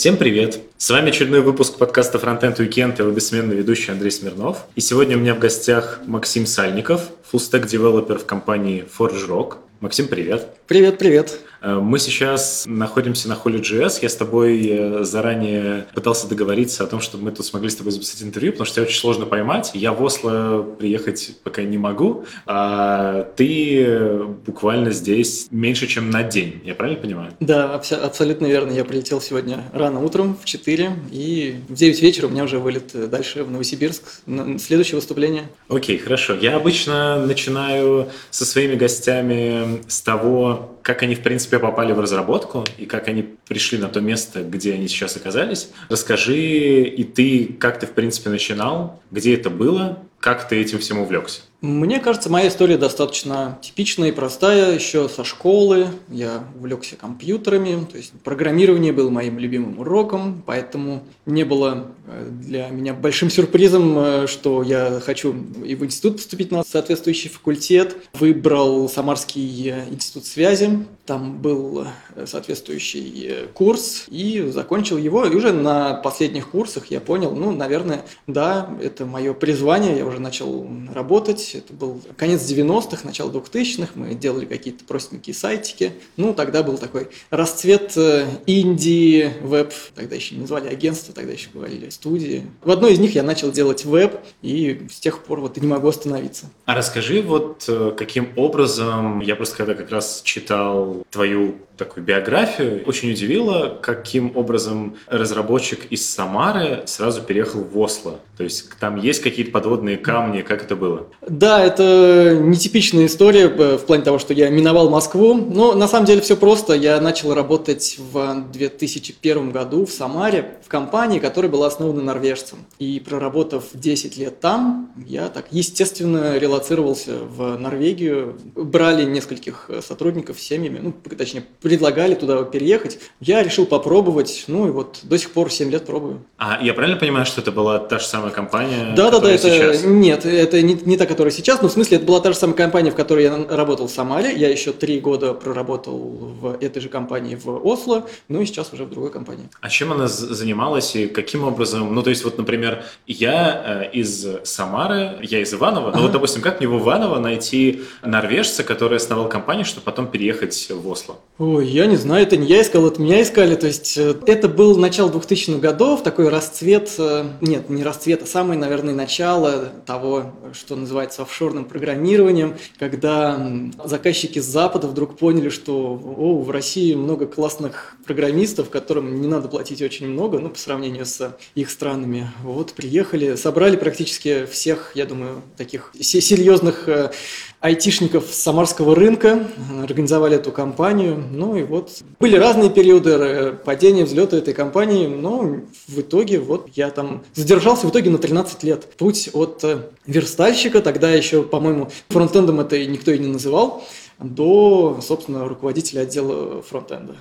Всем привет! С вами очередной выпуск подкаста Frontend Weekend и его бессменный ведущий Андрей Смирнов. И сегодня у меня в гостях Максим Сальников, фуллстек девелопер в компании Forge Rock. Максим, привет! Привет, привет! Э, мы сейчас находимся на Holy.js. Я с тобой э, заранее пытался договориться о том, чтобы мы тут смогли с тобой записать интервью, потому что тебя очень сложно поймать. Я в Осло приехать пока не могу, а ты буквально здесь меньше, чем на день. Я правильно понимаю? Да, абсолютно верно. Я прилетел сегодня рано утром в 4, и в 9 вечера у меня уже вылет дальше в Новосибирск. Следующее выступление. Окей, хорошо. Я обычно начинаю со своими гостями с того, как они, в принципе, попали в разработку и как они пришли на то место, где они сейчас оказались. Расскажи и ты, как ты, в принципе, начинал, где это было, как ты этим всем увлекся? Мне кажется, моя история достаточно типичная и простая. Еще со школы я увлекся компьютерами, то есть программирование было моим любимым уроком, поэтому не было э, для меня большим сюрпризом, э, что я хочу и в институт поступить на соответствующий факультет. Выбрал Самарский э, институт связи, там был соответствующий курс и закончил его. И уже на последних курсах я понял, ну, наверное, да, это мое призвание, я уже начал работать это был конец 90-х, начало 2000-х, мы делали какие-то простенькие сайтики. Ну, тогда был такой расцвет э, инди, веб, тогда еще не называли агентство, тогда еще говорили студии. В одной из них я начал делать веб, и с тех пор вот не могу остановиться. А расскажи вот э, каким образом, я просто когда как раз читал твою такую биографию, очень удивило, каким образом разработчик из Самары сразу переехал в Осло. То есть там есть какие-то подводные камни, как это было? Да, это нетипичная история э, в плане того, что я миновал Москву. Но на самом деле все просто. Я начал работать в 2001 году в Самаре в компании, которая была основана норвежцем. И проработав 10 лет там, я так естественно релацировался в Норвегию. Брали нескольких сотрудников с семьями, ну, точнее, предлагали туда переехать. Я решил попробовать, ну и вот до сих пор 7 лет пробую. А я правильно понимаю, что это была та же самая компания? Да, да, да, это сейчас? нет, это не, не та, которая сейчас, но в смысле это была та же самая компания, в которой я работал в Самаре. Я еще три года проработал в этой же компании в Осло, ну и сейчас уже в другой компании. А чем она занималась и каким образом? Ну, то есть, вот, например, я э, из Самары, я из Иванова, но вот, допустим, как мне в Иваново найти норвежца, который основал компанию, чтобы потом переехать в Осло? Ой, Ой, я не знаю, это не я искал, это меня искали. То есть э, это был начало 2000-х годов, такой расцвет, э, нет, не расцвет, а самое, наверное, начало того, что называется офшорным программированием, когда заказчики с Запада вдруг поняли, что о, в России много классных программистов, которым не надо платить очень много, ну, по сравнению с их странами. Вот, приехали, собрали практически всех, я думаю, таких серьезных э, айтишников с самарского рынка, организовали эту компанию. Ну и вот были разные периоды падения, взлета этой компании, но в итоге вот я там задержался в итоге на 13 лет. Путь от э, верстальщика, тогда еще, по-моему, фронтендом это никто и не называл, до, собственно, руководителя отдела фронтенда.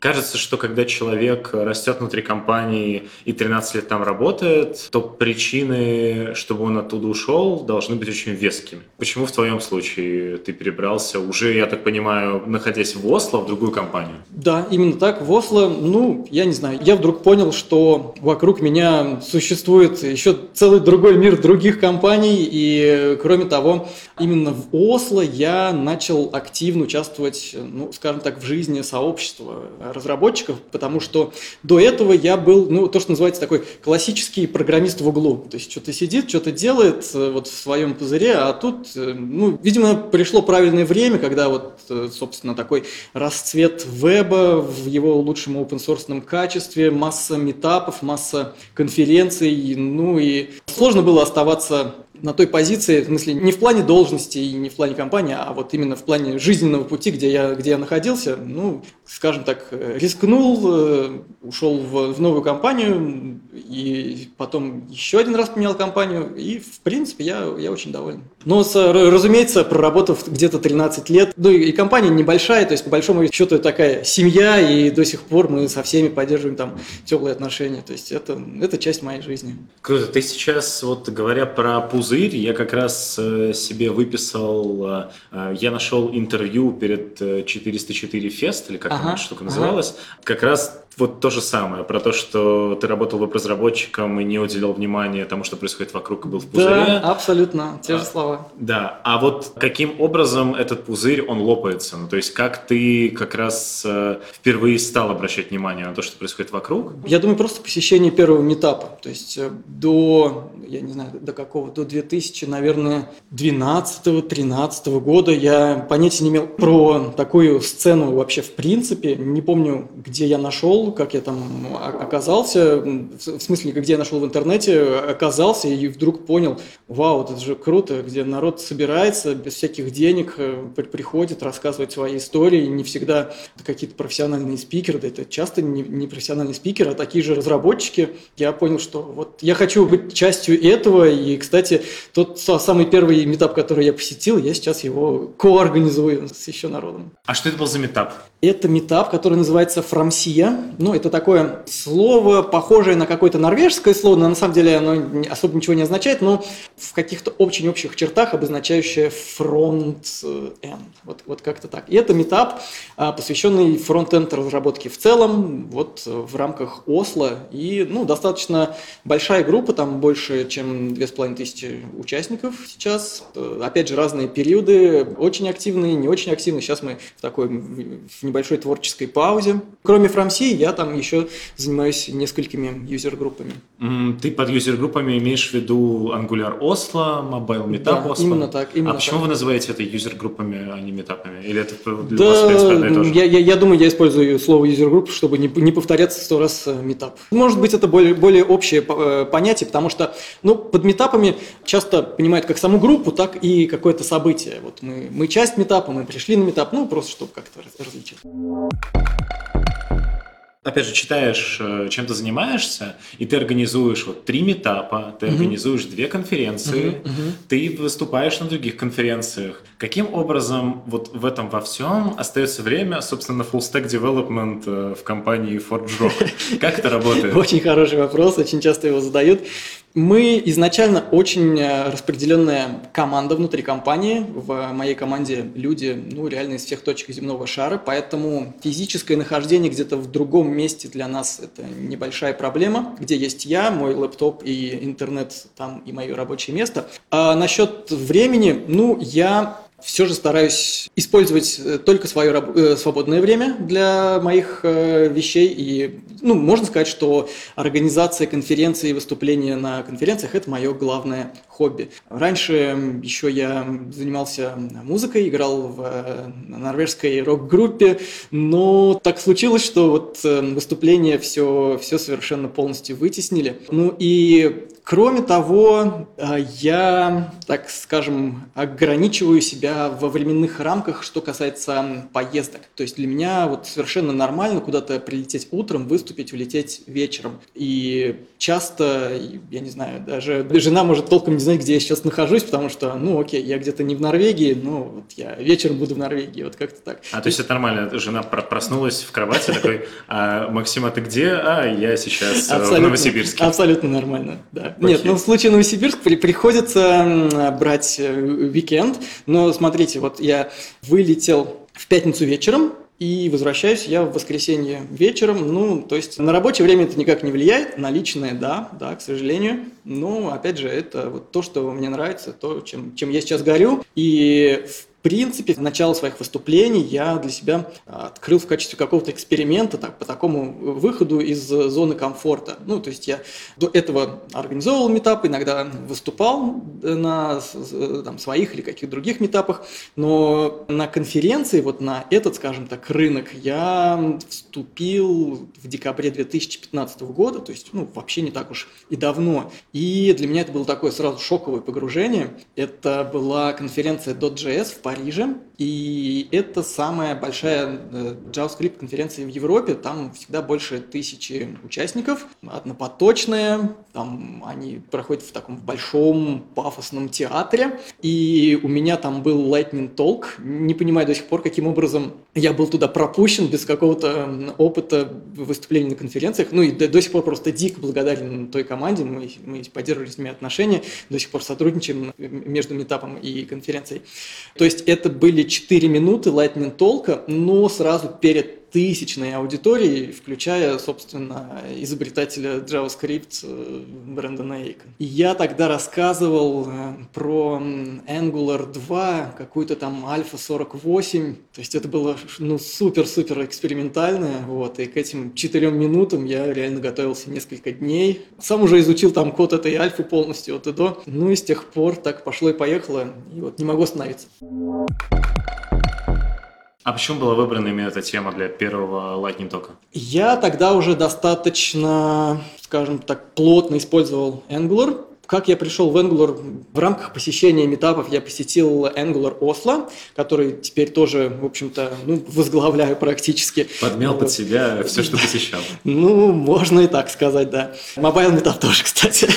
Кажется, что когда человек растет внутри компании и 13 лет там работает, то причины, чтобы он оттуда ушел, должны быть очень вескими. Почему в твоем случае ты перебрался уже, я так понимаю, находясь в Осло, в другую компанию? Да, именно так. В Осло, ну, я не знаю, я вдруг понял, что вокруг меня существует еще целый другой мир других компаний, и кроме того, именно в Осло я начал активно участвовать, ну, скажем так, в жизни сообщества разработчиков, потому что до этого я был, ну, то, что называется такой классический программист в углу. То есть что-то сидит, что-то делает э, вот в своем пузыре, а тут, э, ну, видимо, пришло правильное время, когда вот, э, собственно, такой расцвет веба в его лучшем open-source качестве, масса метапов, масса конференций, ну и сложно было оставаться на той позиции, в смысле, не в плане должности и не в плане компании, а вот именно в плане жизненного пути, где я, где я находился, ну, скажем так, рискнул, э, ушел в, в новую компанию и потом еще один раз поменял компанию, и, в принципе, я, я очень доволен. Но, разумеется, проработав где-то 13 лет, ну и компания небольшая, то есть по большому счету такая семья, и до сих пор мы со всеми поддерживаем там теплые отношения. То есть это, это часть моей жизни. Круто. Ты сейчас, вот говоря про пузырь, я как раз э, себе выписал, э, э, я нашел интервью перед 404 фест, или как ага, эта штука называлась, ага. как раз вот то же самое, про то, что ты работал веб-разработчиком и не уделял внимания тому, что происходит вокруг, и был в пузыре. Да, абсолютно, те же а, слова. Да, а вот каким образом этот пузырь, он лопается? Ну, то есть как ты как раз э, впервые стал обращать внимание на то, что происходит вокруг? Я думаю, просто посещение первого метапа. То есть э, до, я не знаю, до какого, до 2000, наверное, 12-13 года я понятия не имел про такую сцену вообще в принципе. Не помню, где я нашел как я там оказался, в смысле, где я нашел в интернете, оказался и вдруг понял, вау, это же круто, где народ собирается без всяких денег, э, приходит, рассказывать свои истории, не всегда какие-то профессиональные спикеры, да это часто не, не профессиональные спикеры, а такие же разработчики. Я понял, что вот я хочу быть частью этого, и, кстати, тот самый первый митап, который я посетил, я сейчас его коорганизую с еще народом. А что это был за митап? Это митап, который называется Framsia. Ну, это такое слово, похожее на какое-то норвежское слово, но на самом деле оно особо ничего не означает, но в каких-то очень общих чертах обозначающее фронтенд. Вот, вот как-то так. И это митап, а, посвященный фронт-энд разработке в целом, вот в рамках Осло. И, ну, достаточно большая группа, там больше, чем 2500 участников сейчас. Опять же, разные периоды, очень активные, не очень активные. Сейчас мы в такой в небольшой творческой паузе. Кроме Фрамси, я там еще занимаюсь несколькими юзер-группами. Ты под юзер-группами имеешь в виду Angular Oslo, Mobile Meetup да, Oslo? именно так. Именно а почему так. вы называете это юзер-группами, а не метапами? Или это для да, вас, в принципе? Я, я, я думаю, я использую слово user group, чтобы не, не повторяться сто раз митап. Может быть, это более, более общее э, понятие, потому что ну, под митапами часто понимают как саму группу, так и какое-то событие. Вот мы, мы часть митапа, мы пришли на митап, ну, просто чтобы как-то различить. Опять же, читаешь, э, чем ты занимаешься, и ты организуешь вот три митапа, ты mm-hmm. организуешь две конференции, mm-hmm. Mm-hmm. ты выступаешь на других конференциях. Каким образом вот в этом во всем остается время, собственно, на full stack development э, в компании ForgeRock? Как это работает? Очень хороший вопрос, очень часто его задают. Мы изначально очень э, распределенная команда внутри компании. В моей команде люди, ну, реально из всех точек земного шара, поэтому физическое нахождение где-то в другом месте для нас это небольшая проблема, где есть я, мой лэптоп и интернет, там и мое рабочее место. А насчет времени, ну, я все же стараюсь использовать э, только свое э, свободное время для моих э, вещей. И, ну, можно сказать, что организация конференций и выступления на конференциях – это мое главное хобби. Раньше еще я занимался музыкой, играл в норвежской рок-группе, но так случилось, что вот выступления все, все совершенно полностью вытеснили. Ну и Кроме того, я, так скажем, ограничиваю себя во временных рамках, что касается поездок. То есть для меня вот совершенно нормально куда-то прилететь утром, выступить, улететь вечером. И часто, я не знаю, даже жена может толком не знать, где я сейчас нахожусь, потому что, ну окей, я где-то не в Норвегии, но вот я вечером буду в Nорвегии, вот как-то так. А то есть это нормально, жена проснулась в кровати такой, а, Максим, а ты где? А, я сейчас в Новосибирске. Абсолютно нормально, да. Нет, ну в случае Новосибирск приходится брать э, уикенд, но смотрите, вот я вылетел в пятницу вечером, и возвращаюсь я в воскресенье вечером. Ну, то есть на рабочее время это никак не влияет, на личное, да, да, к сожалению. Но, опять же, это вот то, что мне нравится, то, чем, чем я сейчас горю. И в принципе, начало своих выступлений я для себя открыл в качестве какого-то эксперимента так, по такому выходу из зоны комфорта. Ну, то есть я до этого организовывал метапы, иногда выступал на там, своих или каких-то других метапах, но на конференции, вот на этот, скажем так, рынок я вступил в декабре 2015 года, то есть ну, вообще не так уж и давно. И для меня это было такое сразу шоковое погружение. Это была конференция .js в Париже, и это самая большая э, JavaScript конференция в Европе, там всегда больше тысячи участников, однопоточная, там они проходят в таком большом пафосном театре, и у меня там был Lightning Talk, не понимаю до сих пор, каким образом я был туда пропущен без какого-то опыта выступления на конференциях, ну и до, до сих пор просто дико благодарен той команде, мы, мы поддерживали с ними отношения, до сих пор сотрудничаем между метапом и конференцией. То есть это были 4 минуты Lightning Talk, но сразу перед тысячной аудитории, включая, собственно, изобретателя JavaScript э, Брэндона Эйка. И я тогда рассказывал э, про Angular 2, какую-то там Alpha 48, то есть это было ну супер-супер экспериментальное, вот, и к этим четырем минутам я реально готовился несколько дней. Сам уже изучил там код этой альфы полностью от и до, ну и с тех пор так пошло и поехало, и вот не могу остановиться. А почему была выбрана именно эта тема для первого Lightning тока? Я тогда уже достаточно, скажем так, плотно использовал Angular, как я пришел в Angular? В рамках посещения метапов я посетил Angular Oslo, который теперь тоже, в общем-то, ну, возглавляю практически. Подмял под себя все, что посещал. Ну, можно и так сказать, да. Mobile метап тоже, кстати,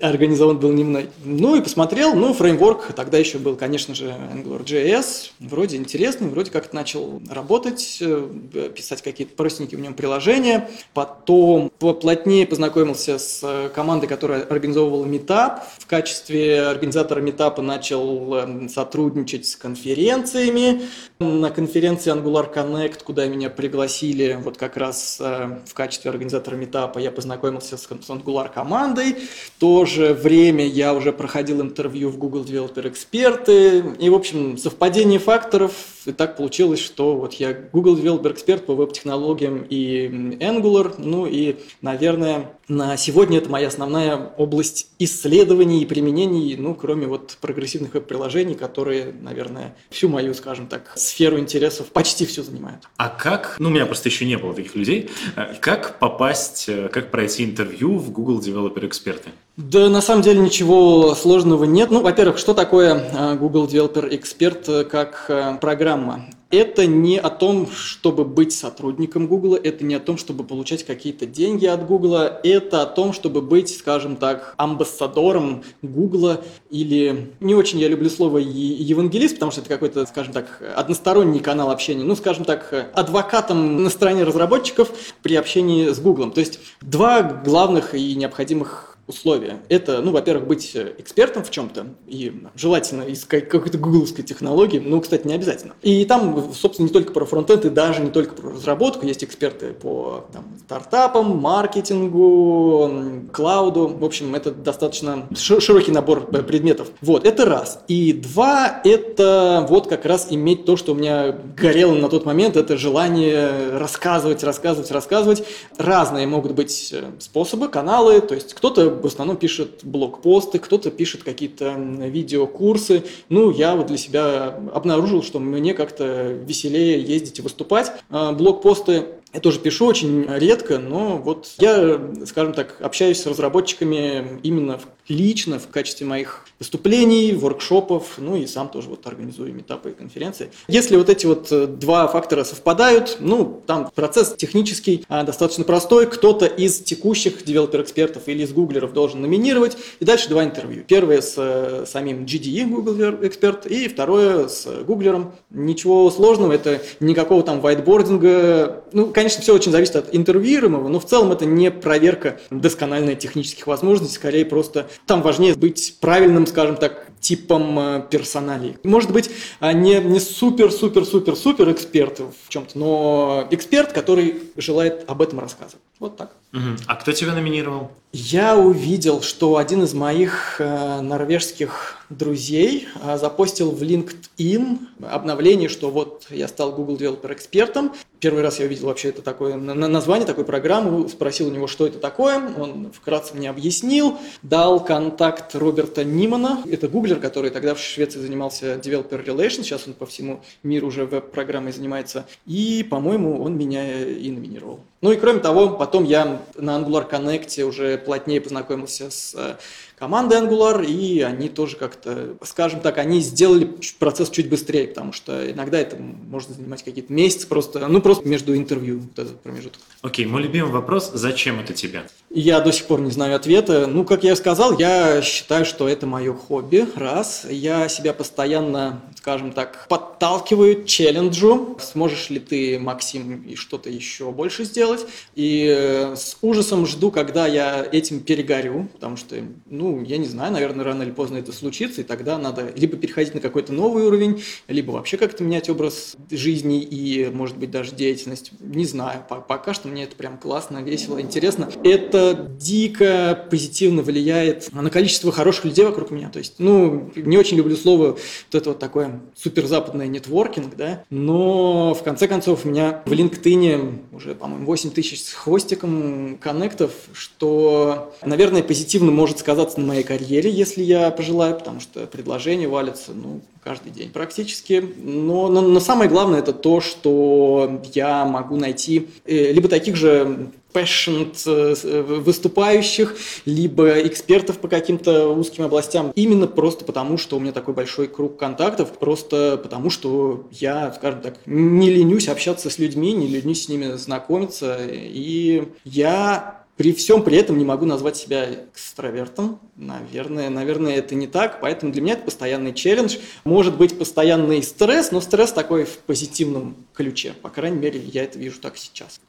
организован был не мной. Ну и посмотрел, ну, фреймворк тогда еще был, конечно же, AngularJS. Вроде интересный, вроде как начал работать, э, писать какие-то простенькие в нем приложения. Потом поплотнее познакомился с командой, которая организовывала Meetup. В качестве организатора Meetup начал эм, сотрудничать с конференциями. На конференции Angular Connect, куда меня пригласили вот как раз э, в качестве организатора Meetup, я познакомился с Angular командой. В то же время я уже проходил интервью в Google Developer Эксперты. И, в общем, совпадение факторов. И так получилось, что вот я Google Developer Эксперт по веб-технологиям и Angular. Ну и, наверное, на сегодня это моя основная область исследований и применений, ну, кроме вот прогрессивных веб-приложений, которые, наверное, всю мою, скажем так, сферу интересов почти все занимают. А как, ну, у меня просто еще не было таких людей, э, как попасть, э, как пройти интервью в Google Developer Эксперты? Да, на самом деле ничего сложного нет. Ну, во-первых, что такое э, Google Developer Expert как программа? это не о том, чтобы быть сотрудником Google, это не о том, чтобы получать какие-то деньги от Google, это о том, чтобы быть, скажем так, амбассадором Google или не очень я люблю слово евангелист, потому что это какой-то, скажем так, односторонний канал общения, ну, скажем так, адвокатом на стороне разработчиков при общении с Google. То есть два главных и необходимых условия. Это, ну, во-первых, быть экспертом в чем-то, и желательно из какой-то гугловской технологии, ну, кстати, не обязательно. И там, собственно, не только про фронтенд, и даже не только про разработку, есть эксперты по там, стартапам, маркетингу, клауду. В общем, это достаточно широкий набор э, предметов. Вот, это раз. И два, это вот как раз иметь то, что у меня горело на тот момент, это желание рассказывать, рассказывать, рассказывать. Разные могут быть э, способы, каналы, то есть кто-то в основном пишет блокпосты, кто-то пишет какие-то видеокурсы. Ну, я вот для себя обнаружил, что мне как-то веселее ездить и выступать. А, блокпосты я тоже пишу очень редко, но вот я, скажем так, общаюсь с разработчиками именно лично в качестве моих выступлений, воркшопов, ну и сам тоже вот организую метапы и конференции. Если вот эти вот э, два фактора совпадают, ну, там процесс технический а, достаточно простой, кто-то из текущих девелопер-экспертов или из гуглеров должен номинировать, и дальше два интервью. Первое с э, самим GDE, Google Эксперт, и второе с гуглером. Ничего сложного, это никакого там вайтбординга, ну, конечно, все очень зависит от интервьюируемого, но в целом это не проверка доскональной технических возможностей, скорее просто там важнее быть правильным, скажем так, типом э, персоналей. Может быть, а, не, не супер-супер-супер-супер эксперт в чем-то, но эксперт, который желает об этом рассказывать. Вот так. Угу. А кто тебя номинировал? Я увидел, что один из моих э, норвежских друзей э, запостил в LinkedIn обновление, что вот я стал Google Developer экспертом. Первый раз я увидел вообще это такое название такой программы, спросил у него, что это такое. Он вкратце мне объяснил, дал контакт Роберта Нимана. Это гуглер, который тогда в Швеции занимался Developer Relations, сейчас он по всему миру уже веб-программой занимается. И, по-моему, он меня и номинировал. Ну и кроме того, потом я на Angular Connect уже плотнее познакомился с командой Angular, и они тоже как-то, скажем так, они сделали процесс чуть быстрее, потому что иногда это может занимать какие-то месяцы просто, ну просто между интервью вот этот промежуток. Окей, мой любимый вопрос, зачем это тебе? Я до сих пор не знаю ответа. Ну, как я сказал, я считаю, что это мое хобби, раз. Я себя постоянно, скажем так, подталкиваю челленджу. Сможешь ли ты, Максим, и что-то еще больше сделать? И э, с ужасом жду, когда я этим перегорю, потому что, ну, я не знаю, наверное, рано или поздно это случится, и тогда надо либо переходить на какой-то новый уровень, либо вообще как-то менять образ жизни и, может быть, даже деятельность. Не знаю, пока что мне это прям классно, весело, интересно. Это дико позитивно влияет на количество хороших людей вокруг меня. То есть, ну, не очень люблю слово вот это вот такое суперзападное нетворкинг, да, но в конце концов у меня в LinkedIn уже, по-моему, 8 тысяч с хвостиком коннектов, что, наверное, позитивно может сказаться на моей карьере, если я пожелаю, потому что предложения валятся, ну, каждый день практически. Но, но, но самое главное это то, что я могу найти э, либо таких же passionate э, выступающих, либо экспертов по каким-то узким областям. Именно просто потому, что у меня такой большой круг контактов, просто потому, что я, скажем так, не ленюсь общаться с людьми, не ленюсь с ними знакомиться. И я при всем при этом не могу назвать себя экстравертом. Наверное, наверное, это не так. Поэтому для меня это постоянный челлендж. Может быть, постоянный стресс, но стресс такой в позитивном ключе. По крайней мере, я это вижу так сейчас.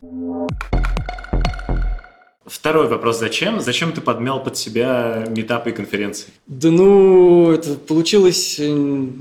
Второй вопрос, зачем? Зачем ты подмял под себя метапы и конференции? Да ну, это получилось э,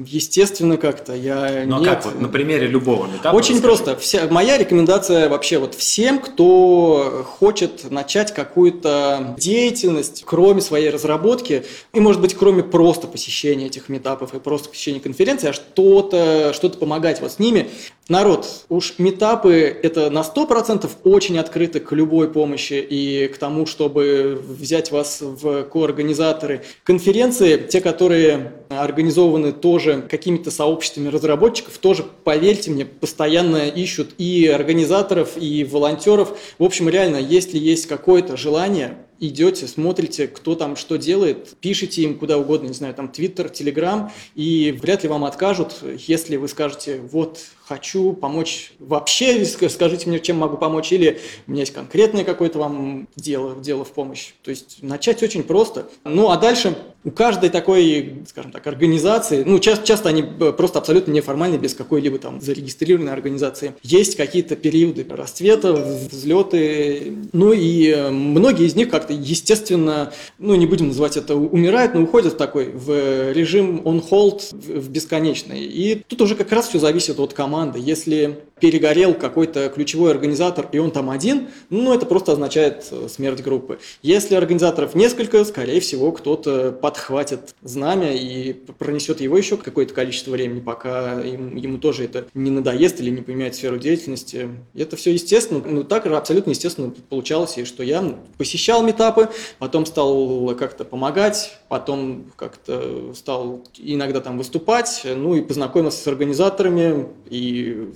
естественно как-то. Я ну а как, вот на примере любого метапа? Очень расскажи. просто. Вся, моя рекомендация вообще вот всем, кто хочет начать какую-то деятельность, кроме своей разработки, и может быть кроме просто посещения этих метапов и просто посещения конференции, а что-то что помогать вот с ними, Народ, уж метапы это на 100% очень открыты к любой помощи и к тому, чтобы взять вас в коорганизаторы. Конференции, те, которые организованы тоже какими-то сообществами разработчиков, тоже, поверьте мне, постоянно ищут и организаторов, и волонтеров. В общем, реально, если есть какое-то желание, идете, смотрите, кто там что делает, пишите им куда угодно, не знаю, там Твиттер, Телеграм, и вряд ли вам откажут, если вы скажете, вот, хочу помочь вообще, скажите мне, чем могу помочь, или у меня есть конкретное какое-то вам дело, дело в помощь. То есть начать очень просто. Ну, а дальше у каждой такой, скажем так, организации, ну, часто, часто они просто абсолютно неформальные, без какой-либо там зарегистрированной организации, есть какие-то периоды расцвета, взлеты, ну, и э, многие из них как-то, естественно, ну, не будем называть это умирают, но уходят в такой, в режим on-hold, в бесконечный. И тут уже как раз все зависит от команды команды. Если перегорел какой-то ключевой организатор, и он там один, ну, это просто означает э, смерть группы. Если организаторов несколько, скорее всего, кто-то подхватит знамя и пронесет его еще какое-то количество времени, пока ему, ему тоже это не надоест или не поменяет сферу деятельности. Это все естественно, ну, так абсолютно естественно получалось, и что я посещал метапы, потом стал как-то помогать, потом как-то стал иногда там выступать, ну, и познакомился с организаторами, и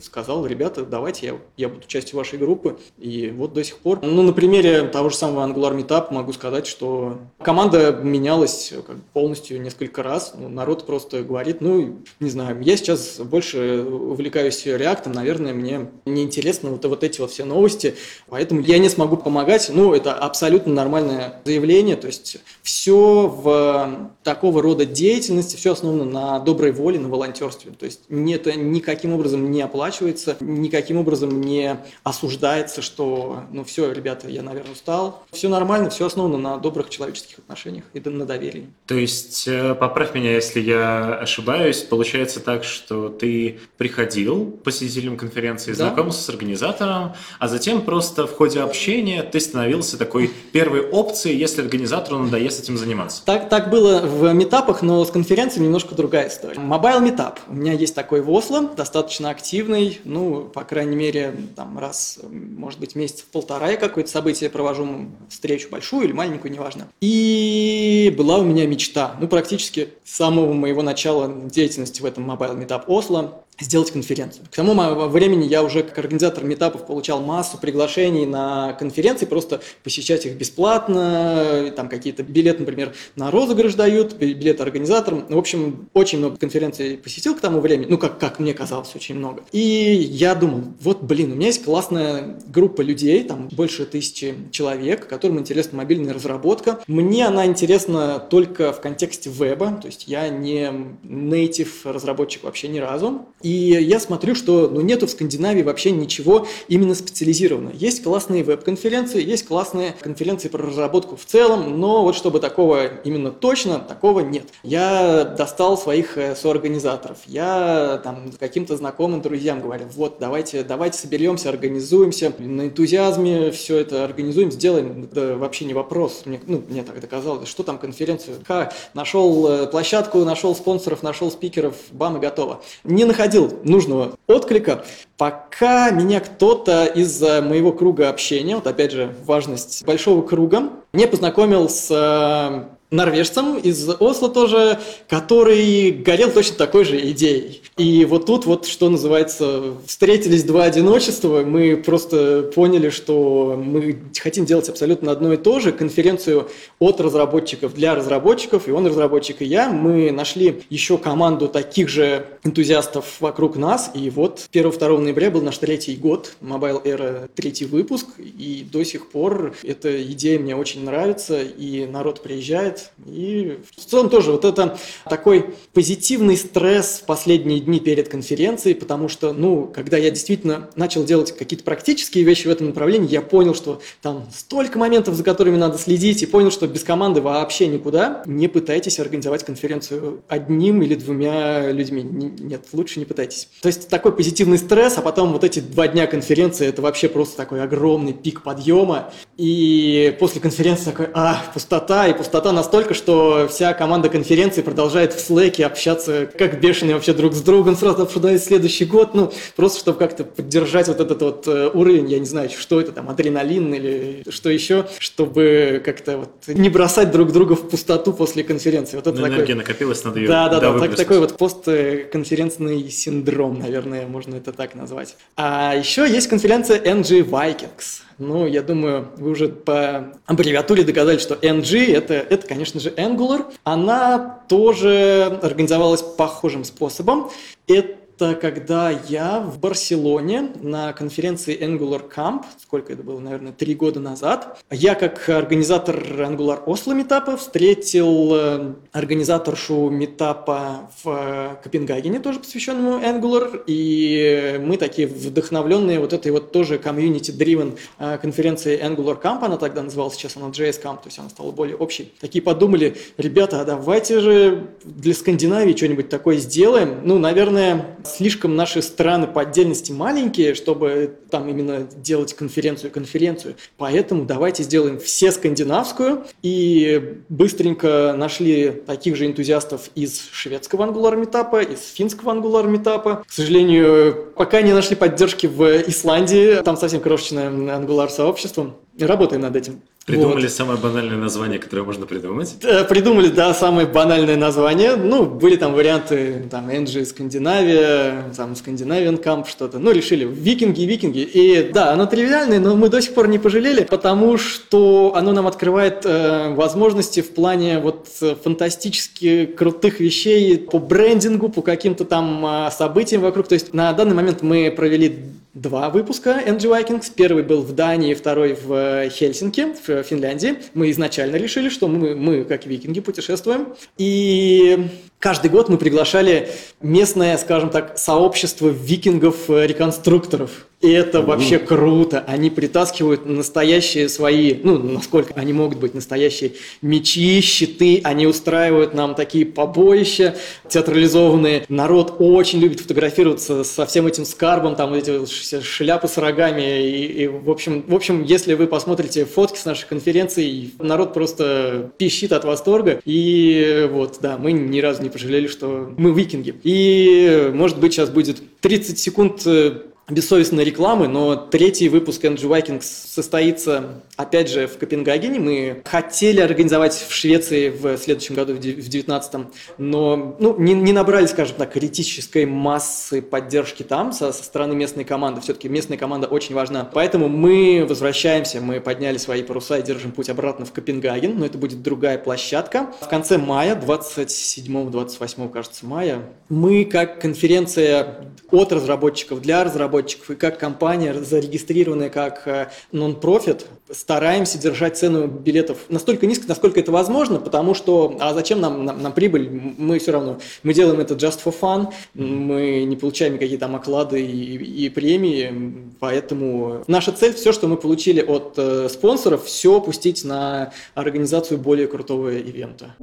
сказал, ребята, давайте я, я буду частью вашей группы. И вот до сих пор. Ну, на примере того же самого Angular Meetup могу сказать, что команда менялась как бы полностью несколько раз. Ну, народ просто говорит, ну, не знаю, я сейчас больше увлекаюсь реактом, наверное, мне неинтересно вот, вот эти вот все новости, поэтому я не смогу помогать. Ну, это абсолютно нормальное заявление, то есть все в такого рода деятельности, все основано на доброй воле, на волонтерстве. То есть это никаким образом не оплачивается, никаким образом не осуждается, что, ну все, ребята, я, наверное, устал. Все нормально, все основано на добрых человеческих отношениях и на доверии. То есть, э, поправь меня, если я ошибаюсь, получается так, что ты приходил посетителем конференции, да. знакомился с организатором, а затем просто в ходе общения ты становился такой первой опцией, если организатору надоест этим заниматься. Так, так было в метапах, но с конференцией немножко другая история. Mobile Meetup. У меня есть такой в Осло, достаточно активный, ну, по крайней мере, там раз, может быть, месяц полтора я какое-то событие провожу, встречу большую или маленькую, неважно. И была у меня мечта, ну, практически с самого моего начала деятельности в этом Mobile Meetup Осло, сделать конференцию. К тому времени я уже как организатор метапов получал массу приглашений на конференции, просто посещать их бесплатно, там какие-то билеты, например, на розыгрыш дают, билеты организаторам. В общем, очень много конференций посетил к тому времени, ну, как, как мне казалось, очень много. И я думал, вот, блин, у меня есть классная группа людей, там больше тысячи человек, которым интересна мобильная разработка. Мне она интересна только в контексте веба, то есть я не native разработчик вообще ни разу. И я смотрю, что ну, нету в Скандинавии вообще ничего именно специализированного. Есть классные веб-конференции, есть классные конференции про разработку в целом, но вот чтобы такого именно точно, такого нет. Я достал своих э, соорганизаторов. Я там каким-то знакомым друзьям говорю, вот, давайте, давайте соберемся, организуемся, на энтузиазме все это организуем, сделаем. Да вообще не вопрос. Мне, ну, мне так казалось, что там конференцию? Ха, нашел э, площадку, нашел спонсоров, нашел спикеров, бам и готово. Не находил находил нужного отклика, пока меня кто-то из моего круга общения, вот опять же важность большого круга, не познакомил с э, норвежцем из Осло тоже, который горел точно такой же идеей. И вот тут вот, что называется, встретились два одиночества, мы просто поняли, что мы хотим делать абсолютно одно и то же, конференцию от разработчиков для разработчиков, и он разработчик, и я. Мы нашли еще команду таких же энтузиастов вокруг нас, и вот 1-2 ноября был наш третий год, Mobile Era третий выпуск, и до сих пор эта идея мне очень нравится, и народ приезжает, и в целом тоже вот это такой позитивный стресс в последние дни перед конференцией, потому что, ну, когда я действительно начал делать какие-то практические вещи в этом направлении, я понял, что там столько моментов, за которыми надо следить, и понял, что без команды вообще никуда. Не пытайтесь организовать конференцию одним или двумя людьми. Нет, лучше не пытайтесь. То есть такой позитивный стресс, а потом вот эти два дня конференции, это вообще просто такой огромный пик подъема. И после конференции такой, а, пустота, и пустота нас настолько, что вся команда конференции продолжает в слэке общаться как бешеные вообще друг с другом, сразу обсуждает следующий год, ну, просто чтобы как-то поддержать вот этот вот э, уровень, я не знаю, что это там, адреналин или что еще, чтобы как-то вот не бросать друг друга в пустоту после конференции. Вот это ну, такой... накопилась, надо ее Да, да, да, так, такой вот постконференцный синдром, наверное, можно это так назвать. А еще есть конференция NG Vikings. Ну, я думаю, вы уже по аббревиатуре доказали, что NG это, это, конечно же, Angular. Она тоже организовалась похожим способом. Это это когда я в Барселоне на конференции Angular Camp, сколько это было, наверное, три года назад, я как организатор Angular Oslo метапа встретил э, организаторшу метапа в Копенгагене, тоже посвященному Angular, и мы такие вдохновленные вот этой вот тоже community-driven э, конференции Angular Camp, она тогда называлась, сейчас она JS Camp, то есть она стала более общей. Такие подумали, ребята, а давайте же для Скандинавии что-нибудь такое сделаем. Ну, наверное, слишком наши страны по отдельности маленькие, чтобы там именно делать конференцию-конференцию. Поэтому давайте сделаем все скандинавскую. И быстренько нашли таких же энтузиастов из шведского ангулар метапа, из финского ангулар метапа. К сожалению, пока не нашли поддержки в Исландии. Там совсем крошечное ангулар сообщество. Работаем над этим. Придумали вот. самое банальное название, которое можно придумать? Придумали, да, самое банальное название. Ну, были там варианты, там, NG Скандинавия, там, Скандинавиан Камп, что-то. Ну, решили, викинги, викинги. И да, оно тривиальное, но мы до сих пор не пожалели, потому что оно нам открывает э, возможности в плане вот фантастически крутых вещей по брендингу, по каким-то там э, событиям вокруг. То есть на данный момент мы провели два выпуска NG Vikings. Первый был в Дании, второй в э, Хельсинки, в Финляндии. Мы изначально решили, что мы, мы как викинги, путешествуем. И каждый год мы приглашали местное, скажем так, сообщество викингов-реконструкторов. И это вообще круто. Они притаскивают настоящие свои, ну, насколько они могут быть настоящие мечи, щиты. Они устраивают нам такие побоища театрализованные. Народ очень любит фотографироваться со всем этим скарбом, там эти шляпы с рогами. И, и в, общем, в общем, если вы посмотрите фотки с нашей конференции, народ просто пищит от восторга. И вот, да, мы ни разу не пожалели, что мы викинги. И, может быть, сейчас будет 30 секунд э, бессовестной рекламы, но третий выпуск Energy Vikings состоится, опять же, в Копенгагене. Мы хотели организовать в Швеции в следуследующем году, в 2019, но ну, не, не набрали, скажем так, критической массы поддержки там со, со стороны местной команды. Все-таки местная команда очень важна. Поэтому мы возвращаемся, мы подняли свои паруса и держим путь обратно в Копенгаген, но это будет другая площадка. В конце мая, 27-28, кажется, мая, мы как конференция от разработчиков для разработчиков и как компания, зарегистрированная как нон-профит, э, стараемся держать цену билетов настолько низко, насколько это возможно, потому что, а зачем нам, нам, нам прибыль? Мы все равно, мы делаем это just for fun, мы не получаем какие-то там оклады и, и премии, поэтому наша цель, все, что мы получили от э, спонсоров, все пустить на организацию более крутого ивента.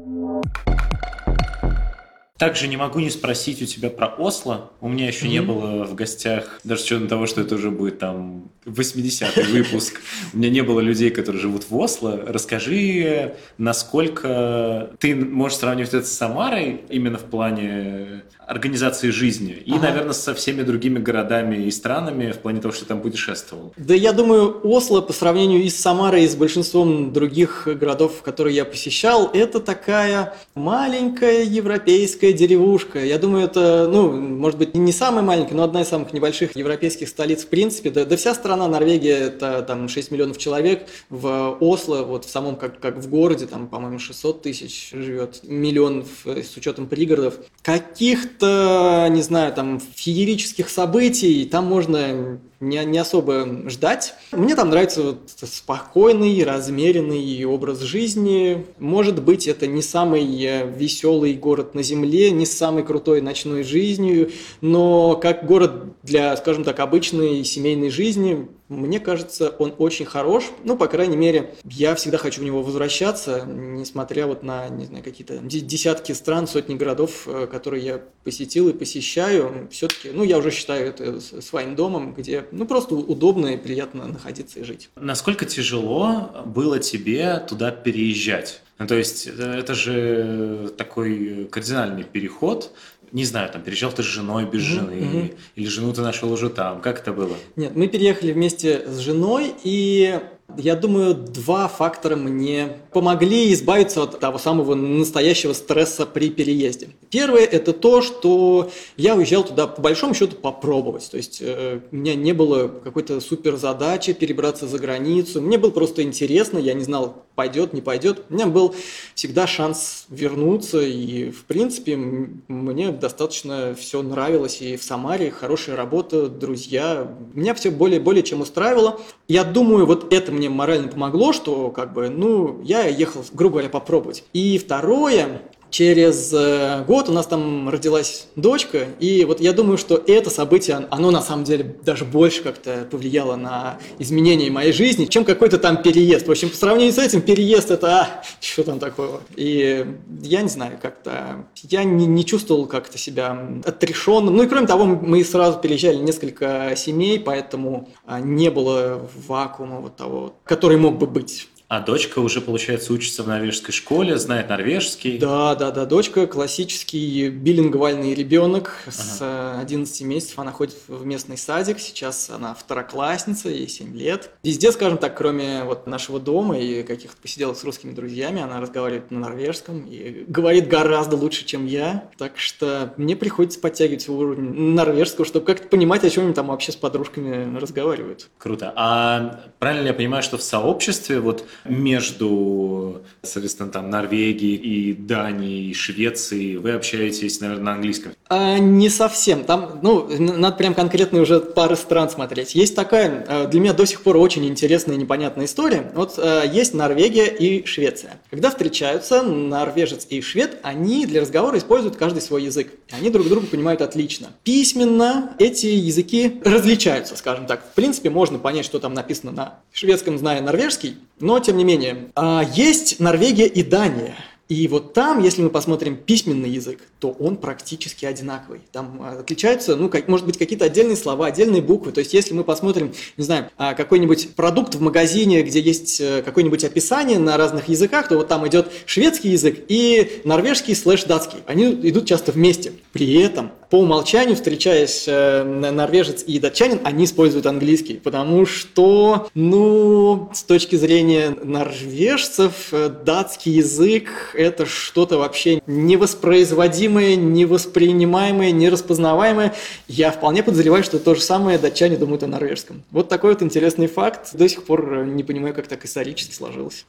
Также не могу не спросить у тебя про Осло. У меня еще mm-hmm. не было в гостях, даже с учетом того, что это уже будет там 80-й выпуск. У меня не было людей, которые живут в Осло. Расскажи, насколько ты можешь сравнивать это с Самарой именно в плане организации жизни и, ага. наверное, со всеми другими городами и странами в плане того, что там путешествовал. Да, я думаю, Осло по сравнению и с Самарой, и с большинством других городов, которые я посещал, это такая маленькая европейская деревушка. Я думаю, это, ну, может быть, не самая маленькая, но одна из самых небольших европейских столиц в принципе. Да, да вся страна Норвегия, это там 6 миллионов человек. В Осло, вот в самом, как, как в городе, там, по-моему, 600 тысяч живет, миллион с учетом пригородов. Каких каких-то, не знаю, там, феерических событий, там можно не, не особо ждать. Мне там нравится вот спокойный, размеренный образ жизни. Может быть, это не самый э, веселый город на Земле, не с самой крутой ночной жизнью, но как город для, скажем так, обычной семейной жизни, мне кажется, он очень хорош. Ну, по крайней мере, я всегда хочу в него возвращаться, несмотря вот на, не знаю, какие-то десятки стран, сотни городов, э, которые я посетил и посещаю. Все-таки, ну, я уже считаю это своим домом, где ну, просто удобно и приятно находиться и жить. Насколько тяжело было тебе туда переезжать? Ну, то есть э, это же такой кардинальный переход. Не знаю, там переезжал ты с женой, без mm-hmm. жены, или жену ты нашел уже там. Как это было? Нет, мы переехали вместе с женой, и я думаю, два фактора мне помогли избавиться от того самого настоящего стресса при переезде. Первое – это то, что я уезжал туда по большому счету попробовать. То есть э, у меня не было какой-то супер задачи перебраться за границу. Мне было просто интересно, я не знал, пойдет, не пойдет. У меня был всегда шанс вернуться, и в принципе мне достаточно все нравилось. И в Самаре хорошая работа, друзья. Меня все более, более чем устраивало. Я думаю, вот это мне морально помогло, что как бы, ну, я ехал, грубо говоря, попробовать. И второе, Через э, год у нас там родилась дочка, и вот я думаю, что это событие, оно на самом деле даже больше как-то повлияло на изменение моей жизни, чем какой-то там переезд. В общем, по сравнению с этим, переезд это, а, что там такого. И я не знаю, как-то, я не, не чувствовал как-то себя отрешенным. Ну и кроме того, мы сразу переезжали несколько семей, поэтому а, не было вакуума вот того, который мог бы быть. А дочка уже, получается, учится в норвежской школе, знает норвежский. Да, да, да. Дочка классический билингвальный ребенок ага. с 11 месяцев. Она ходит в местный садик. Сейчас она второклассница, ей 7 лет. Везде, скажем так, кроме вот нашего дома и каких-то посиделок с русскими друзьями, она разговаривает на норвежском и говорит гораздо лучше, чем я. Так что мне приходится подтягивать уровень норвежского, чтобы как-то понимать, о чем они там вообще с подружками разговаривают. Круто. А правильно я понимаю, что в сообществе вот между, соответственно, там Норвегией и Данией, и Швецией вы общаетесь, наверное, на английском? А, не совсем. Там, ну, надо прям конкретно уже пары стран смотреть. Есть такая, э, для меня до сих пор очень интересная и непонятная история. Вот э, есть Норвегия и Швеция. Когда встречаются норвежец и швед, они для разговора используют каждый свой язык. Они друг друга понимают отлично. Письменно эти языки различаются, скажем так. В принципе, можно понять, что там написано на шведском, зная норвежский, но тем не менее. А, есть Норвегия и Дания. И вот там, если мы посмотрим письменный язык, то он практически одинаковый. Там а, отличаются, ну, как, может быть, какие-то отдельные слова, отдельные буквы. То есть, если мы посмотрим, не знаю, а, какой-нибудь продукт в магазине, где есть э, какое-нибудь описание на разных языках, то вот там идет шведский язык и норвежский слэш датский. Они идут часто вместе. При этом по умолчанию, встречаясь э, норвежец и датчанин, они используют английский, потому что, ну, с точки зрения норвежцев, э, датский язык – это что-то вообще невоспроизводимое, невоспринимаемое, нераспознаваемое. Я вполне подозреваю, что то же самое датчане думают о норвежском. Вот такой вот интересный факт. До сих пор не понимаю, как так исторически сложилось.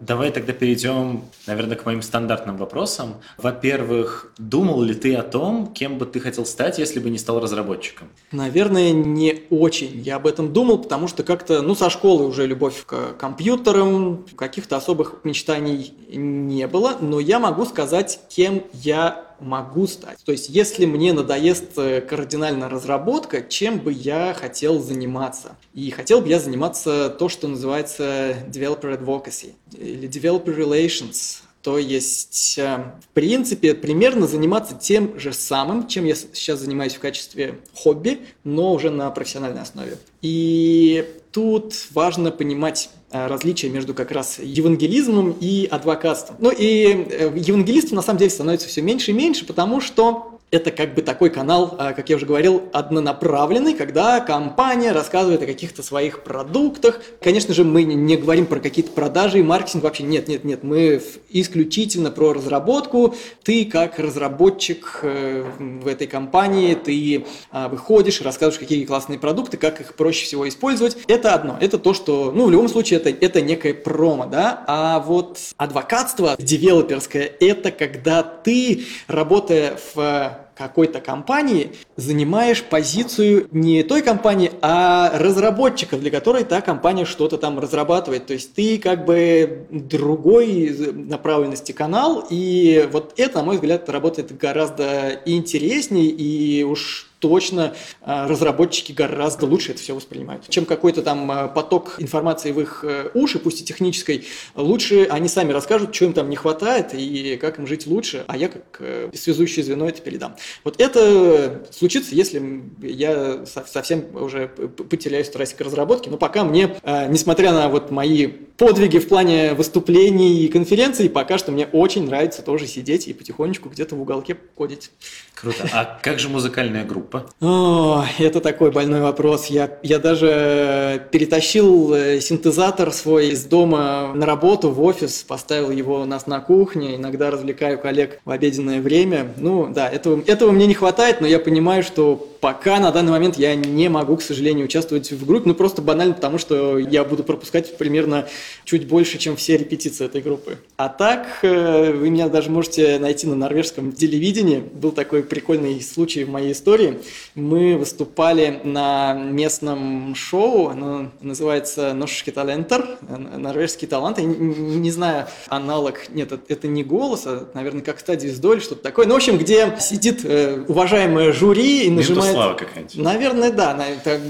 Давай тогда перейдем, наверное, к моим стандартным вопросам. Во-первых, думал ли ты о том, кем бы ты хотел стать, если бы не стал разработчиком? Наверное, не очень. Я об этом думал, потому что как-то, ну, со школы уже любовь к компьютерам, каких-то особых мечтаний не было, но я могу сказать, кем я могу стать. То есть, если мне надоест э, кардинально разработка, чем бы я хотел заниматься? И хотел бы я заниматься то, что называется developer advocacy или developer relations. То есть, э, в принципе, примерно заниматься тем же самым, чем я сейчас занимаюсь в качестве хобби, но уже на профессиональной основе. И тут важно понимать Э, различия между как раз евангелизмом и адвокатством. Ну и э, евангелистов на самом деле становится все меньше и меньше, потому что это как бы такой канал, а, как я уже говорил, однонаправленный, когда компания рассказывает о каких-то своих продуктах. Конечно же, мы не говорим про какие-то продажи и маркетинг вообще. Нет, нет, нет. Мы исключительно про разработку. Ты как разработчик э, в этой компании, ты а, выходишь, рассказываешь, какие классные продукты, как их проще всего использовать. Это одно. Это то, что, ну, в любом случае, это, это некое промо, да. А вот адвокатство девелоперское, это когда ты, работая в какой-то компании занимаешь позицию не той компании, а разработчика, для которой та компания что-то там разрабатывает. То есть ты как бы другой направленности канал, и вот это, на мой взгляд, работает гораздо интереснее и уж точно а, разработчики гораздо лучше это все воспринимают. Чем какой-то там а, поток информации в их э, уши, пусть и технической, лучше они сами расскажут, что им там не хватает и как им жить лучше, а я как э, связующее звено это передам. Вот это случится, если я совсем уже потеряюсь в трассе к разработке, но пока мне, а, несмотря на вот мои подвиги в плане выступлений и конференций, пока что мне очень нравится тоже сидеть и потихонечку где-то в уголке кодить. Круто. А как же музыкальная группа? О, это такой больной вопрос. Я, я даже перетащил э, синтезатор свой из дома на работу в офис, поставил его у нас на кухне, иногда развлекаю коллег в обеденное время. Ну да, этого, этого мне не хватает, но я понимаю, что пока на данный момент я не могу, к сожалению, участвовать в группе, ну просто банально потому, что я буду пропускать примерно чуть больше, чем все репетиции этой группы. А так, э, вы меня даже можете найти на норвежском телевидении. Был такой прикольный случай в моей истории. Мы выступали на местном шоу, оно называется «Норшский талентер», «Норвежский талант». Я не, знаю, аналог, нет, это не голос, а, наверное, как стадия или что-то такое. Ну, в общем, где сидит э, уважаемое жюри и нажимает... Слава какая-нибудь. Наверное, да.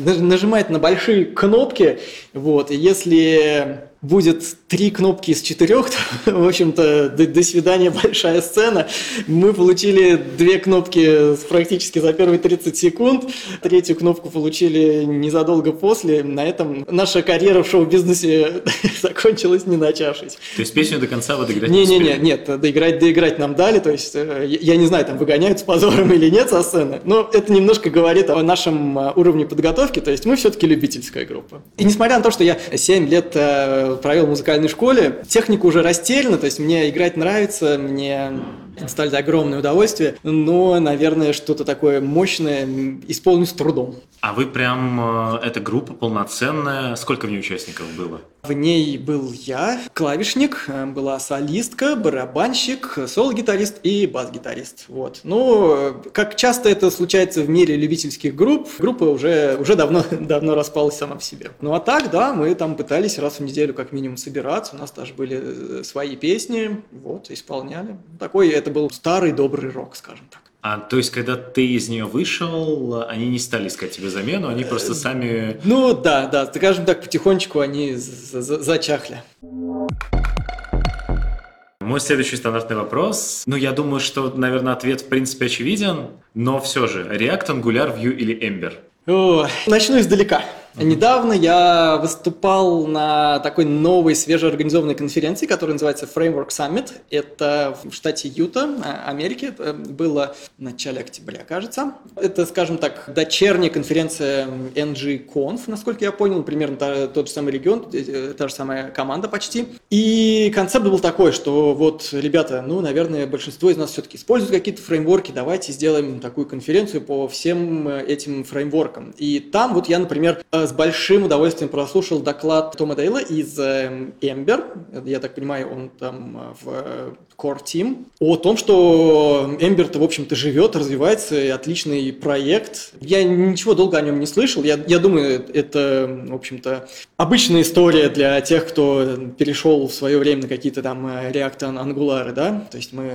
Нажимает на большие кнопки, вот, и если будет три кнопки из четырех, то, в общем-то, до, до свидания, большая сцена. Мы получили две кнопки практически за первые 30 секунд, третью кнопку получили незадолго после. На этом наша карьера в шоу-бизнесе закончилась, не начавшись. То есть песню до конца вы доиграть не, не, не, нет, доиграть, доиграть нам дали, то есть э, я не знаю, там выгоняют с позором или нет со сцены, но это немножко говорит о нашем э, уровне подготовки, то есть мы все-таки любительская группа. И несмотря на то, что я 7 лет э, провел в музыкальной школе. Техника уже растеряна, то есть мне играть нравится, мне доставляет огромное удовольствие, но, наверное, что-то такое мощное исполню с трудом. А вы прям, э, эта группа полноценная, сколько в ней участников было? В ней был я, клавишник, э, была солистка, барабанщик, соло-гитарист и бас-гитарист. Вот. Ну, как часто это случается в мире любительских групп, группа уже, уже давно, давно распалась сама по себе. Ну а так, да, мы там пытались раз в неделю как минимум собираться, у нас даже были свои песни, вот, исполняли. Такой это был старый добрый рок, скажем так. А то есть, когда ты из нее вышел, они не стали искать тебе замену, они просто сами... Ну да, да, скажем так, потихонечку они зачахли. Мой следующий стандартный вопрос. Ну, я думаю, что, наверное, ответ в принципе очевиден, но все же, React, Angular, Vue или Ember? О, начну издалека. Недавно я выступал на такой новой свежеорганизованной конференции, которая называется Framework Summit. Это в штате Юта, а, Америки. Это было в начале октября, кажется. Это, скажем так, дочерняя конференция NG-Conf, насколько я понял, примерно тот же самый регион, э, та же самая команда почти. И концепт был такой, что вот, ребята, ну, наверное, большинство из нас все-таки используют какие-то фреймворки, давайте сделаем такую конференцию по всем э, этим фреймворкам. И там вот я, например, э, с большим удовольствием прослушал доклад Тома Дейла из Ember, я так понимаю, он там в Core Team, о том, что Ember-то, в общем-то, живет, развивается, и отличный проект. Я ничего долго о нем не слышал. Я, я думаю, это, в общем-то, обычная история для тех, кто перешел в свое время на какие-то там React Angular, да? То есть мы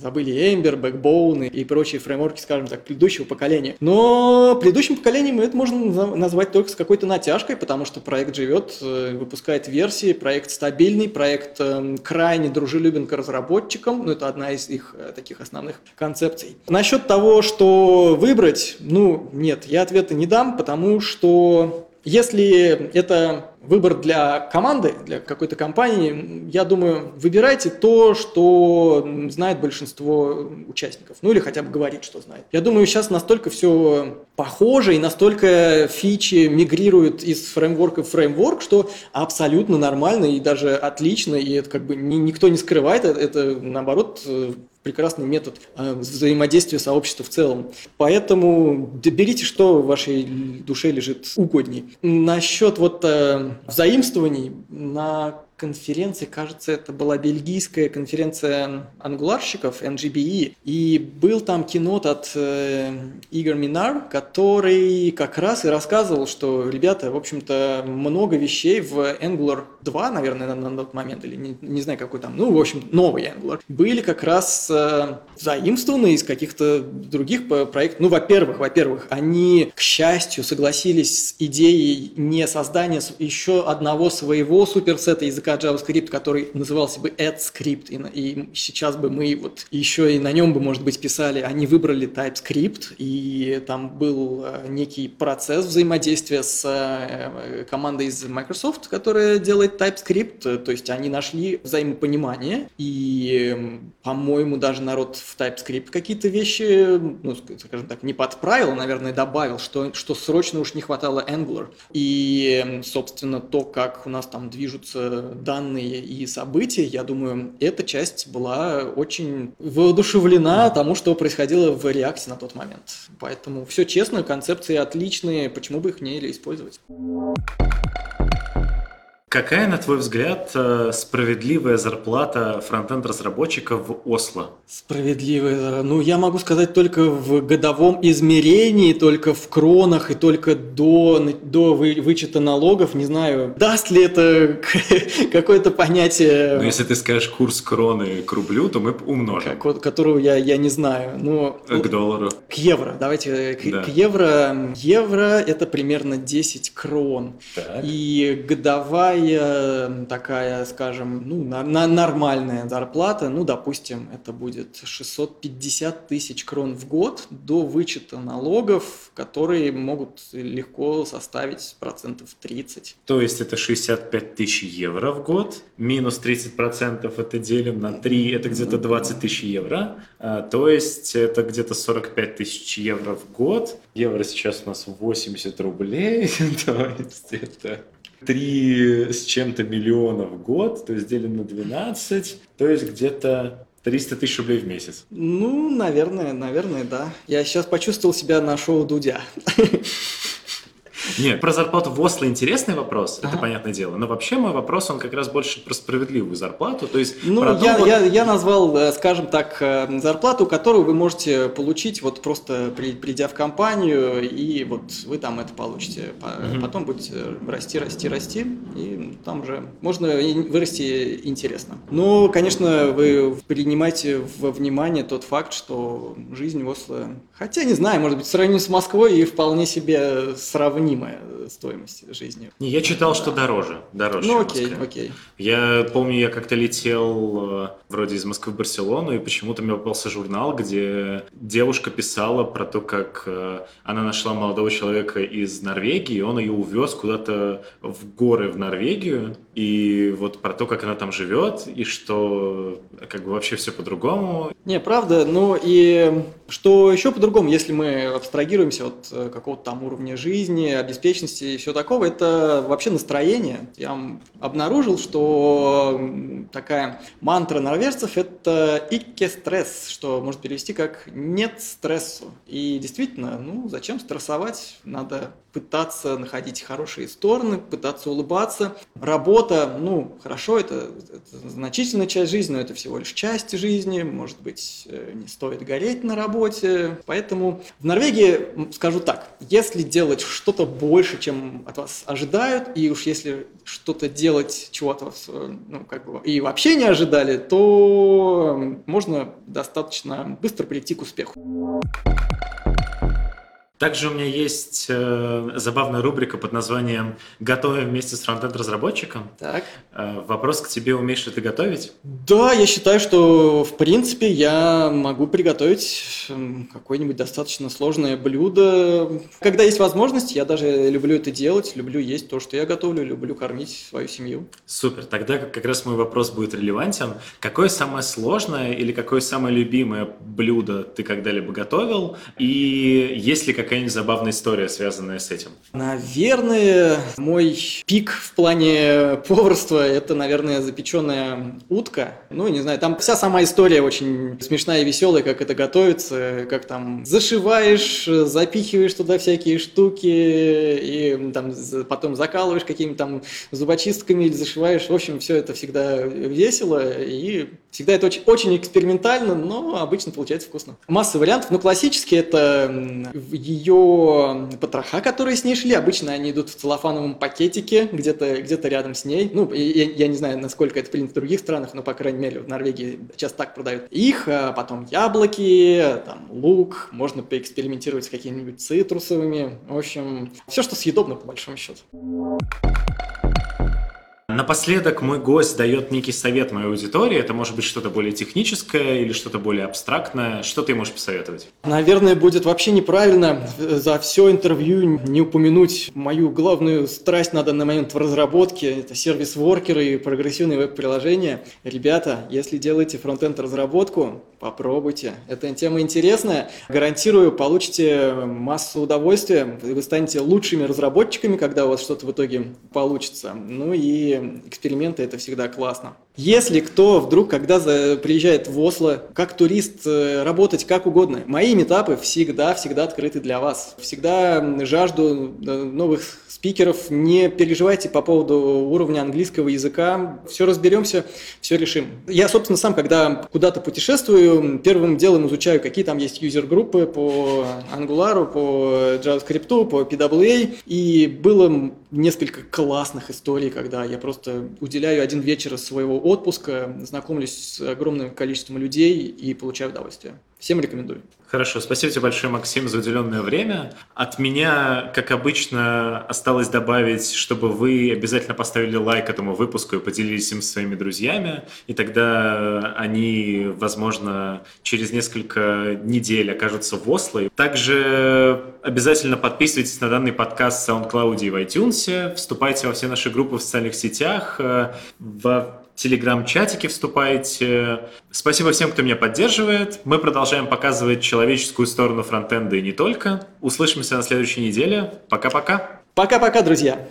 забыли Ember, Backbone и прочие фреймворки, скажем так, предыдущего поколения. Но предыдущим поколением это можно назвать только с какой-то натяжкой, потому что проект живет, э, выпускает версии, проект стабильный, проект эм, крайне дружелюбен к разработчикам, разработчикам, ну это одна из их э, таких основных концепций. Насчет того, что выбрать, ну нет, я ответа не дам, потому что если это выбор для команды, для какой-то компании, я думаю, выбирайте то, что знает большинство участников, ну или хотя бы говорит, что знает. Я думаю, сейчас настолько все похоже и настолько фичи мигрируют из фреймворка в фреймворк, что абсолютно нормально и даже отлично, и это как бы никто не скрывает, это, это наоборот прекрасный метод э, взаимодействия сообщества в целом. Поэтому берите, что в вашей душе лежит угодней. Насчет вот э, взаимствований на конференции, кажется, это была бельгийская конференция ангуларщиков, NGBE, и был там кинот от э, Игорь Минар, который как раз и рассказывал, что, ребята, в общем-то, много вещей в Angular 2, наверное, на, на тот момент, или не, не знаю, какой там, ну, в общем, новый Angular, были как раз э, заимствованы из каких-то других проектов. Ну, во-первых, во-первых, они, к счастью, согласились с идеей не создания еще одного своего суперсета языка языка JavaScript, который назывался бы AdScript, и, и сейчас бы мы вот еще и на нем бы, может быть, писали, они выбрали TypeScript, и там был э, некий процесс взаимодействия с э, командой из Microsoft, которая делает TypeScript, то есть они нашли взаимопонимание, и, по-моему, даже народ в TypeScript какие-то вещи, ну, скажем так, не подправил, наверное, добавил, что, что срочно уж не хватало Angular. И, собственно, то, как у нас там движутся данные и события, я думаю, эта часть была очень воодушевлена тому, что происходило в реакции на тот момент. Поэтому все честно, концепции отличные, почему бы их не использовать? Какая, на твой взгляд, э, справедливая зарплата фронтенд-разработчика в Осло? Справедливая, ну я могу сказать только в годовом измерении, только в кронах и только до, до вычета налогов. Не знаю, даст ли это какое-то понятие... Ну если ты скажешь курс кроны к рублю, то мы умножим. Как, которого я, я не знаю. Но, к ну, доллару. К евро, давайте к, да. к евро. Евро это примерно 10 крон. Так. И годовая Вторая такая, скажем, ну, на, на нормальная зарплата, ну, допустим, это будет 650 тысяч крон в год до вычета налогов, которые могут легко составить процентов 30. То есть это 65 тысяч евро в год, минус 30 процентов это делим на 3, это где-то 20 тысяч евро, а, то есть это где-то 45 тысяч евро в год. Евро сейчас у нас 80 рублей, то есть это 3 с чем-то миллиона в год, то есть делим на 12, то есть где-то 300 тысяч рублей в месяц. Ну, наверное, наверное, да. Я сейчас почувствовал себя на шоу Дудя. Нет, про зарплату в Осло интересный вопрос, ага. это понятное дело. Но вообще мой вопрос, он как раз больше про справедливую зарплату. То есть ну, я, я, я назвал, э, скажем так, э, зарплату, которую вы можете получить вот просто при, придя в компанию, и вот вы там это получите. Угу. Потом будете расти, расти, расти, и там уже можно вырасти интересно. Но, конечно, вы принимайте во внимание тот факт, что жизнь в Осло, хотя не знаю, может быть, в сравнении с Москвой и вполне себе сравнима сравнимая стоимость жизни. Не, я читал, что дороже. Дороже, Ну окей, окей. Я помню, я как-то летел э, вроде из Москвы в Барселону, и почему-то мне попался журнал, где девушка писала про то, как э, она нашла молодого человека из Норвегии, и он ее увез куда-то в горы в Норвегию, и вот про то, как она там живет, и что как бы вообще все по-другому. Не, правда, ну и что еще по-другому, если мы абстрагируемся от э, какого-то там уровня жизни, обеспеченности и все такого, это вообще настроение. Я обнаружил, что такая мантра норвежцев – это «икке стресс», что может перевести как «нет стрессу». И действительно, ну зачем стрессовать? Надо пытаться находить хорошие стороны, пытаться улыбаться. Работа, ну, хорошо, это, это значительная часть жизни, но это всего лишь часть жизни. Может быть, э, не стоит гореть на работе. Поэтому в Норвегии, скажу так, если делать что-то больше, чем от вас ожидают, и уж если что-то делать, чего от вас, э, ну, как бы, и вообще не ожидали, то можно достаточно быстро прийти к успеху. Также у меня есть э, забавная рубрика под названием «Готовим вместе с фронтенд-разработчиком». Так. Э, вопрос к тебе, умеешь ли ты готовить? Да, я считаю, что в принципе я могу приготовить м, какое-нибудь достаточно сложное блюдо. Когда есть возможность, я даже люблю это делать, люблю есть то, что я готовлю, люблю кормить свою семью. Супер, тогда как раз мой вопрос будет релевантен. Какое самое сложное или какое самое любимое блюдо ты когда-либо готовил? И есть ли какая-нибудь забавная история, связанная с этим? Наверное, мой пик в плане поварства – это, наверное, запеченная утка. Ну, не знаю, там вся сама история очень смешная и веселая, как это готовится, как там зашиваешь, запихиваешь туда всякие штуки, и там потом закалываешь какими-то там зубочистками или зашиваешь. В общем, все это всегда весело, и всегда это очень, очень экспериментально, но обычно получается вкусно. Масса вариантов, но классически это ее потроха, которые с ней шли. Обычно они идут в целлофановом пакетике, где-то где рядом с ней. Ну, я, я не знаю, насколько это принято в других странах, но, по крайней мере, в Норвегии сейчас так продают. Их, а потом яблоки, там, лук, можно поэкспериментировать с какими-нибудь цитрусовыми. В общем, все, что съедобно, по большому счету. Напоследок мой гость дает некий совет моей аудитории. Это может быть что-то более техническое или что-то более абстрактное. Что ты можешь посоветовать? Наверное, будет вообще неправильно за все интервью не упомянуть мою главную страсть на данный момент в разработке. Это сервис-воркеры и прогрессивные веб-приложения. Ребята, если делаете фронтенд разработку, попробуйте. Эта тема интересная. Гарантирую, получите массу удовольствия. Вы станете лучшими разработчиками, когда у вас что-то в итоге получится. Ну и эксперименты это всегда классно. Если кто вдруг, когда приезжает в Осло, как турист, э, работать как угодно, мои метапы всегда-всегда открыты для вас. Всегда жажду э, новых спикеров. Не переживайте по поводу уровня английского языка. Все разберемся, все решим. Я, собственно, сам, когда куда-то путешествую, первым делом изучаю, какие там есть юзер-группы по Angular, по JavaScript, по PWA. И было несколько классных историй, когда я просто уделяю один вечер своего отпуска, знакомлюсь с огромным количеством людей и получаю удовольствие. Всем рекомендую. Хорошо, спасибо тебе большое, Максим, за уделенное время. От меня, как обычно, осталось добавить, чтобы вы обязательно поставили лайк этому выпуску и поделились им со своими друзьями, и тогда они, возможно, через несколько недель окажутся в Осло. Также обязательно подписывайтесь на данный подкаст в SoundCloud и в iTunes, вступайте во все наши группы в социальных сетях, э, в телеграм-чатике вступайте. Спасибо всем, кто меня поддерживает. Мы продолжаем показывать человеческую сторону фронтенда и не только. Услышимся на следующей неделе. Пока-пока. Пока-пока, друзья!